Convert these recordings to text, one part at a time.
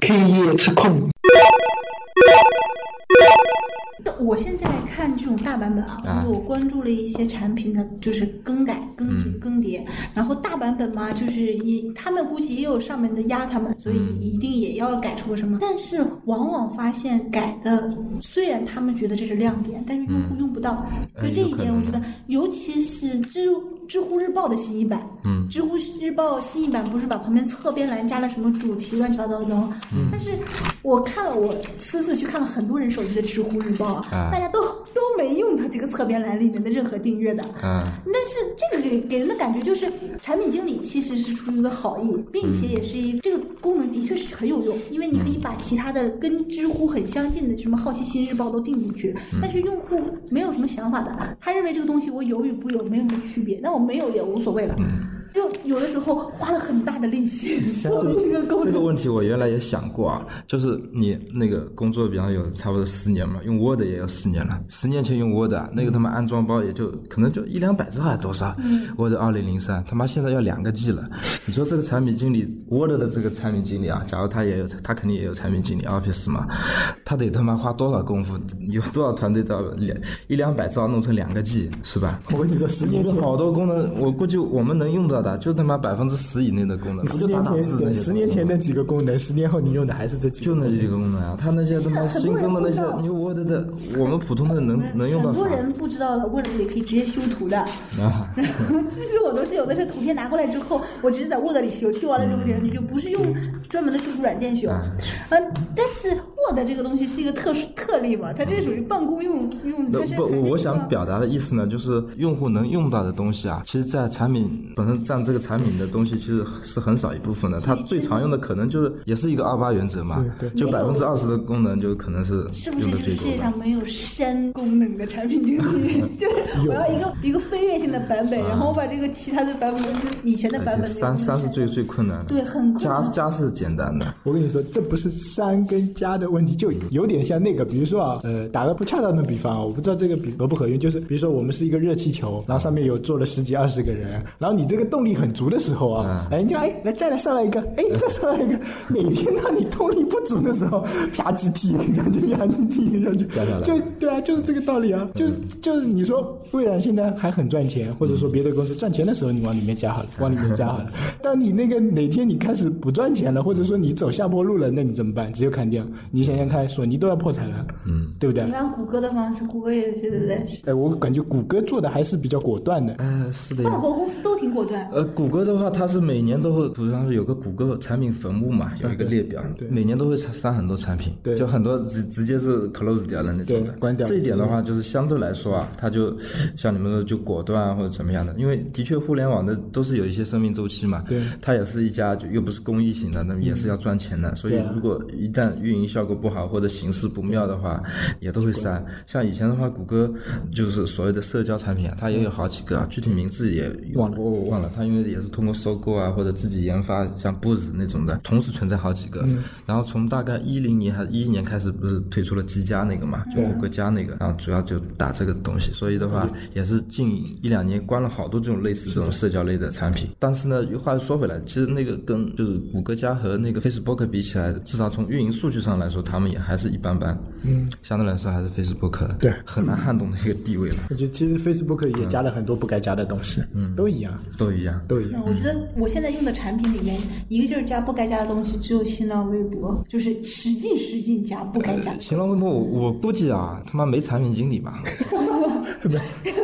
K 夜吃控。我现在看这种大版本啊，就是我关注了一些产品的，就是更改、更替、更迭。然后大版本嘛，就是也他们估计也有上面的压他们，所以一定也要改出个什么。但是往往发现改的，虽然他们觉得这是亮点，但是用户用不到。就这一点，我觉得，尤其是知知乎日报的新一版，嗯，知乎日报新一版不是把旁边侧边栏加了什么主题乱七八糟的吗？嗯。但是我看了，我私自去看了很多人手机的知乎日报啊大家都都没用它这个侧边栏里面的任何订阅的。嗯但是这个给给人的感觉就是，产品经理其实是出于一个好意，并且也是一这个功能的确是很有用，因为你可以把其他的跟知乎很相近的什么好奇心日报都订进去，但是用户没有什么想法的，他认为这个东西我有与不有没有什么区别，那我没有也无所谓了。就有的时候花了很大的力气做了一个功能，这个问题我原来也想过啊，就是你那个工作，比方有差不多十年嘛，用 Word 也有十年了。十年前用 Word，啊那个他妈安装包也就可能就一两百兆还是多少、w o r d 二零零三，他妈现在要两个 G 了。你说这个产品经理，Word 的这个产品经理啊，假如他也有，他肯定也有产品经理 Office 嘛，他得他妈花多少功夫，有多少团队到两一两百兆弄成两个 G 是吧？我跟你说，十年前好多功能，我估计我们能用就他妈百分之十以内的功能，不十就打年前打字那些十年前那几个功能，十年后你用的还是这几个。就那几个功能啊，他那些他妈很多人新增的那些你 Word 的，我们普通的能能用到啥很多？人不知道的，Word 里可以直接修图的。啊，其实我都是有的是图片拿过来之后，我直接在 Word 里修，修完了之后点上去，就不是用专门的修图软件修。嗯，但是 Word 这个东西是一个特殊特例嘛，它这属于办公用用，它是那不，我我想表。达的意思呢，就是用户能用到的东西啊，其实，在产品本身占这个产品的东西，其实是很少一部分的。它最常用的可能就是也是一个二八原则嘛，就百分之二十的功能就可能是是不是用的就是世界最多的。上没有删功能的产品经理？就是 我要一个一个飞跃性的版本，然后我把这个其他的版本，就是以前的版本三三是最最困难的，对很加加是简单的，我跟你说，这不是删跟加的问题，就有点像那个，比如说啊，呃，打个不恰当的比方啊，我不知道这个比合不合用，就是比如说我们是一个热气球，然后上面有坐了十几二十个人，然后你这个动力很足的时候啊，哎，你就哎来再来上来一个，哎再上来一个，哪天当你动力不足的时候，啪叽踢一下去，啪叽踢一下去就对啊，就是这个道理啊，就是就是你说微软现在还很赚钱，或者说别的公司赚钱的时候，你往里面加好了，往里面加好了。当你那个哪天你开始不赚钱了，或者说你走下坡路了，那你怎么办？只有砍掉。你想想看，索尼都要破产了，嗯，对不对？你？看谷歌的方式，谷歌也现在在，哎，我感觉谷歌做的还是比较果断的。嗯，是的。呀跨。国公司都挺果断。呃，谷歌的话，它是每年都会，比方说有个谷歌产品坟墓嘛，有一个列表，每年都会删很多产品，对。就很多直直接是 close 掉的那种的，关掉。这一点的话，就是相对来说啊，它就像你们说就果断啊或者怎么样的，因为的确互联网的都是有一些生命周期嘛，对。它也是一家就又不是公益型的，那么也是要赚钱的，所以如果一旦运营效果不好或者形势不妙的话，也都会删。像以前的话，谷歌就是所谓的社交产品啊，它也有好几个啊，具体名字也忘了我我忘了，它因为也是通过收购啊或者自己研发，像 Booz 那种的，同时存在好几个。然后从大概一零年还是一一年开始，不是推出了积家那个嘛，就谷歌家那个，然后主要就打这个东西。所以的话，也是近一两年关了好多这种类似这种社交类的产品。但是呢，话又说回来，其实那个跟就是谷歌家和那个 Facebook 比起来，至少从运营数据上来说，他们也还是一般般。嗯，相对来说还是 Facebook 对很难撼动的一个地位了，我觉得其实 Facebook 也加了很多不该加的东西，嗯，都一样，都一样。都一样。我觉得我现在用的产品里面，一个劲儿加不该加的东西，只有新浪微博，就是使劲使劲加不该加。新浪微博，我我估计啊，他妈没产品经理吧？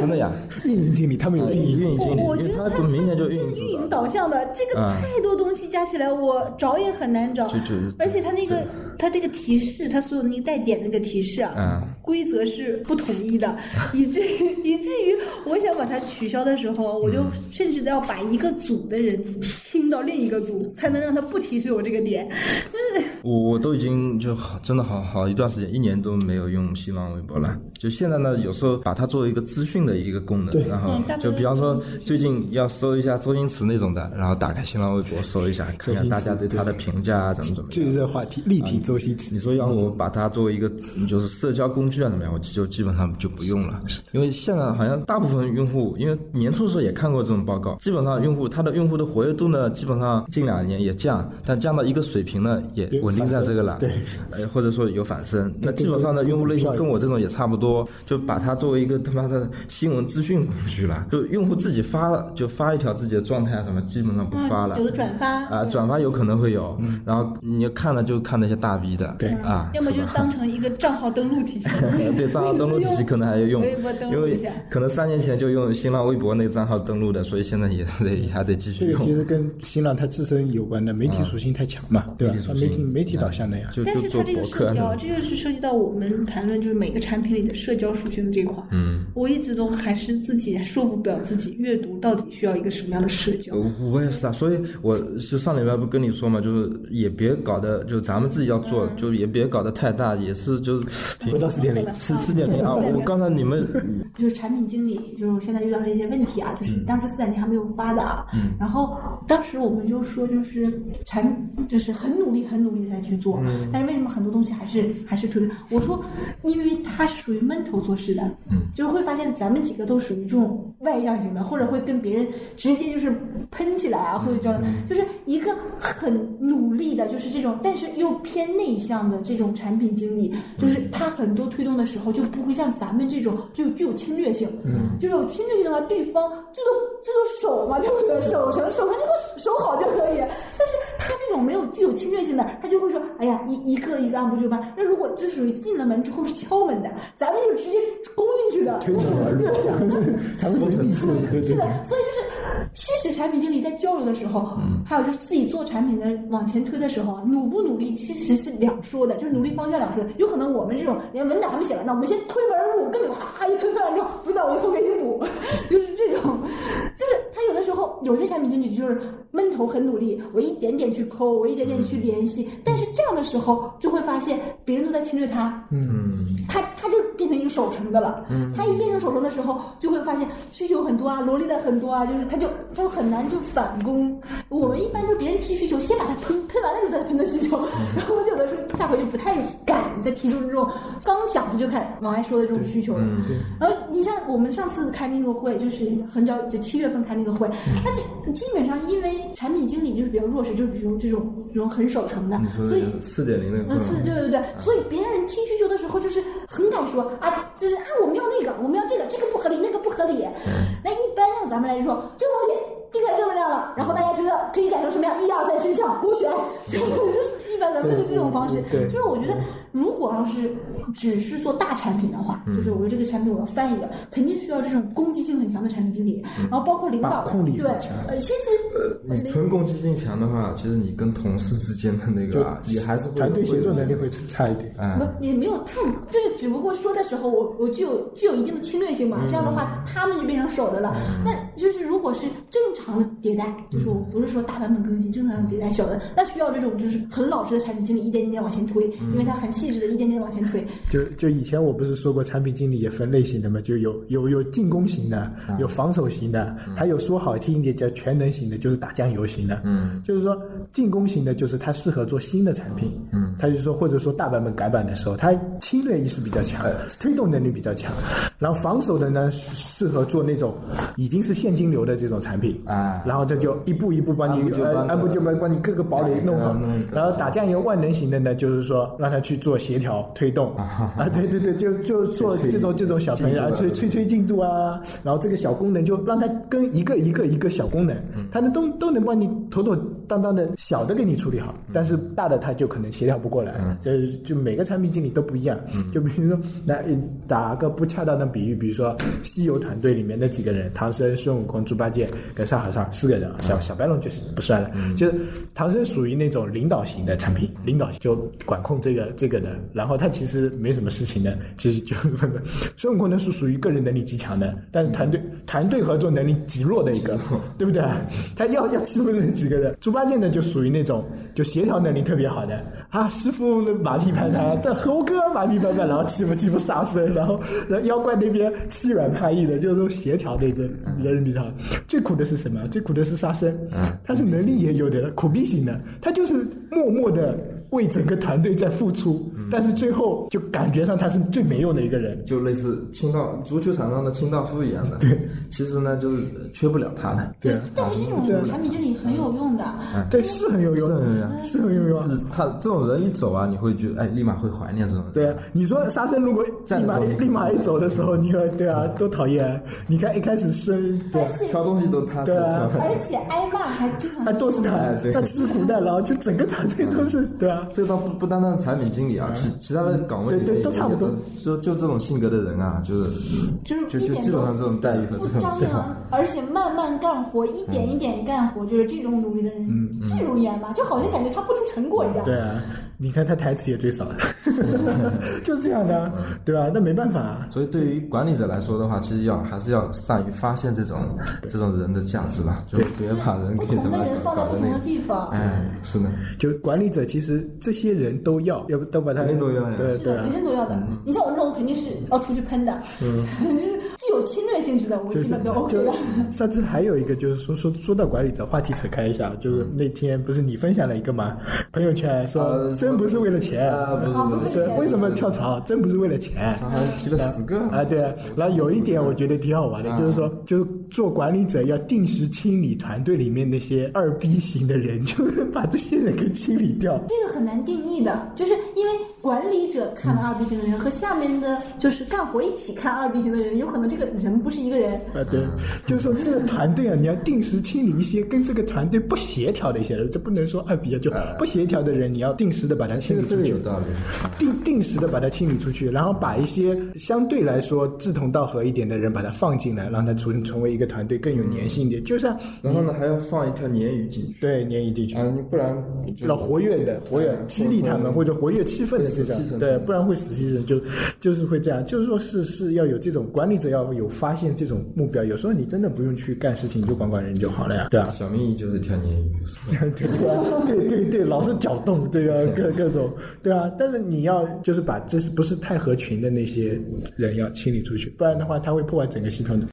真的呀，运营经理他们有运营运营经理，因为我觉得他明显就运营运营。导向的，这个啊太多东西加起来，我找也很难找就就。而且他那个他这个提示，它所有的那个带点那个提示啊嗯，规则是不统一的，以至于以至于我想把它取消的时候，我就嗯甚至要把一个组的人清到另一个组，才能让他不提示我这个点。就 是我我都已经就好，真的好好一段时间，一年都没有用新浪微博了。就现在呢，有时候把它作为一个资讯的一个功能，然后就比方说最近要搜一下周星驰那种的，然后打开新浪微博搜一下，看看大家对他的评价啊，怎么怎么。最热话题，立体周星驰。你说要我把它作为一个就是社交工具啊怎么样？我就基本上就不用了，因为现在好像大部分用户，因为年初的时候也看过这种报告，基本上用户他的用户的活跃度呢，基本上近两年也降，但降到一个水平呢，也稳定在这个了。对，呃，或者说有反升。那基本上呢，用户类型跟我这种也差不多，就把它作为一个他妈的新闻资讯工具了。就用户自己发就发一条自己的状态啊什么，基本上不发了。有的转发啊，转发有可能会有，然后你要看了就看那些大 V 的，对啊，要么就当成一个账号登录体系。对，账号登录体系可能还要用，因为可能三年前就用新浪微博那个账号登录的，所以现在也是得还得继续用。这个其实跟新浪它自身有关的，媒体属性太强嘛，对吧？媒体媒体导向的呀。就但是它这个社交，这就是涉及到我们谈论就是每个产品里的社交属性的这块。嗯，我一直都还是自己说服不了自己，阅读到底需要一个什么样的社交。我也是啊，所以我就上礼拜不跟你说嘛，就是也别搞得就咱们自己要做，就也别搞得太大，也是就 回到四点零，是四点零啊。我刚才你们 就是产品经理，就是我现在遇到这些问题啊，就是当时四点零还没有发的啊。嗯。然后当时我们就说，就是产就是很努力、很努力的在去做，但是为什么很多东西还是还是推？我说，因为它是属于闷头做事的，嗯，就是会发现咱们几个都属于这种外向型的，或者会跟别人直接就是喷起来啊，或者交流，就是一个很努力的，就是这种，但是又偏内向的这种产品经理，就是他很多推动的时候就不会像咱们这种就具有侵略性，嗯，就是有侵略性的话，对方最多最多守嘛，对不对？守城守城你给我守好就可以，但是他这种没有具有侵略性的，他就会说，哎呀，一一个一个按部就班。那如果这属于进了门之后是敲门的，咱们就直接攻进去的，推门而入，咱们是咱们是 是的，所以就是其实产品经理在交流的时候，还有就是自己做产品的往前推的时候啊，努不努力其实是两说的，就是努力方向两说的。有可能我们这种连文档还没写完呢，我们先推门而入，跟你啪一推推完之后，文档我以后给你补，就是这种，就是他有的时候有些产品经理就是闷头很努力，我一点点去抠，我一点点去联系，但是这样的时候就会发现别人都在侵略他，嗯，他他就变成一个守城的了，嗯，他一变成守城的时候，就会发现需求很多啊，萝莉的很多啊，就是他就他就很难就反攻。我们一般就别人提需求，先把他喷喷完了之后再喷的需求，然后我有的时候下回就不太提出这种刚想的就开往外说的这种需求了。然后你像我们上次开那个会，就是很早就七月份开那个会，那就基本上因为产品经理就是比较弱势，就是比如这种这种很守成的，所以四点零的，嗯，四，对对对，所以别人提需求的时候就是很敢说啊，就是啊我们要那个，我们要这个，这个不合理，那个不合理。那一般让咱们来说，这个东西定在这么亮了，然后大家觉得可以改成什么样？一二三选项，勾选，就是一般咱们是这种方式。就是我觉得，如果要是只是做大产品的话，就是我说这个产品我要翻一个，肯定需要这种攻击性很强的产品经理，然后包括领导，对，呃，其实呃，你纯攻击性强的话，其实你跟同事之间的那个也还是团队协作能力会差一点。不，也没有太，就是只不过说的时候，我我具有具有一定的侵略性嘛，这样的话他们就变成守的了。那就是如果是正常的迭代，就是我不是说大版本更新，正常的迭代小的，那需要这种就是很老实的产品经理一点一点往前推，因为他很细致的一点点往前推。就就以前我不是说过产品经理也分类型的嘛，就有有有进攻型的，有防守型的，还有说好听一点叫全能型的，就是打酱油型的。嗯，就是说进攻型的，就是他适合做新的产品。嗯，他就说或者说大版本改版的时候，他侵略意识比较强，推动能力比较强。然后防守的呢，适合做那种已经是现金流的这种产品啊，然后这就一步一步帮你按部就班帮你各个堡垒弄好。然后打酱油万能型的呢，就是说让他去做协调推动啊，对对对，就就做这种这种小朋友啊，催催催进度啊，然后这个小功能就让他跟一个一个一个小功能，他能都都能帮你妥妥当当的小的给你处理好，但是大的他就可能协调不过来，就就每个产品经理都不一样，就比如说来打个不恰当的比喻，比如说西游团队里面那几个人，唐僧、孙悟空、猪八戒跟沙和尚四个人，小小白龙就是不算了，就是唐僧属于那种领导型的产品，领导就管控这个这个的，然后他其实没什么事情的，其实就孙悟空呢是属于个人能力极强的，但是团队团队合作能力极弱的一个，对不对？他要要欺负那几个人。猪八戒呢，就属于那种就协调能力特别好的啊，师傅马屁拍拍，但猴哥马屁拍拍，然后欺负欺负沙僧，然后然后妖怪那边欺软怕硬的，就是说协调的这人比较好。最苦的是什么？最苦的是沙僧，他是能力也有的，苦逼型的，他就是默默的。为整个团队在付出，但是最后就感觉上他是最没用的一个人，就类似清道足球场上的清道夫一样的。对，其实呢，就是缺不了他的。对，但是这种产品经理很有用的。对，是很有用，是很有用，是很有用。他这种人一走啊，你会觉得哎，立马会怀念这种。对，你说沙僧如果立马立马一走的时候，你看对啊，多讨厌！你看一开始孙对挑东西都他对啊，而且挨骂还还都是他，他吃苦耐劳，就整个团队都是对啊。这倒不不单单产品经理啊，其其他的岗位对都差不多。就就这种性格的人啊，就是就是就就基本上这种待遇和这种张扬，而且慢慢干活，一点一点干活，就是这种努力的人最容易挨骂，就好像感觉他不出成果一样。对啊，你看他台词也最少，就这样的，对吧？那没办法。所以对于管理者来说的话，其实要还是要善于发现这种这种人的价值吧，就别把人给不同的人放在不同的地方。哎，是的，就管理者其实这些人都要，要不都把他肯定都要，对对，肯定都要的。你像我这种肯定是要出去喷的，就是性质的，我基本都 OK 了。上次还有一个就是说说说到管理者，话题扯开一下，就是那天不是你分享了一个吗？朋友圈说真不是为了钱，不是为什么跳槽？真不是为了钱。提了十个啊，对。然后有一点我觉得挺好玩的，就是说，就是做管理者要定时清理团队里面那些二逼型的人，就是把这些人给清理掉。这个很难定义的，就是因为管理者看了二逼型的人和下面的就是干活一起看二逼型的人，有可能这个人不是一个人。啊，对，就是说这个团队啊，你要定时清理一些跟这个团队不协调的一些人，这不能说二比较，就不协调的人，你要定时的把它清理出去。有道理。定定时的把它清理出去，然后把一些相对来说志同道合一点的人把它放进来，让它成成为一个团队更有粘性一点。就像然后呢，还要放一条鲶鱼进去，对，鲶鱼进去啊，不然老活跃的，活跃激励他们或者活跃气氛的这种，对，不然会死气沉，就就是会这样。就是说是是要有这种管理者要有发现这种目标，有时候你真的不用去干事情，你就管管人就好了呀，对啊。小秘密就是跳鲶鱼，对对对，老是搅动，对啊，各各种，对啊。但是你要就是把这是不是太合群的那些人要清理出去，不然的话他会破坏整个系统的。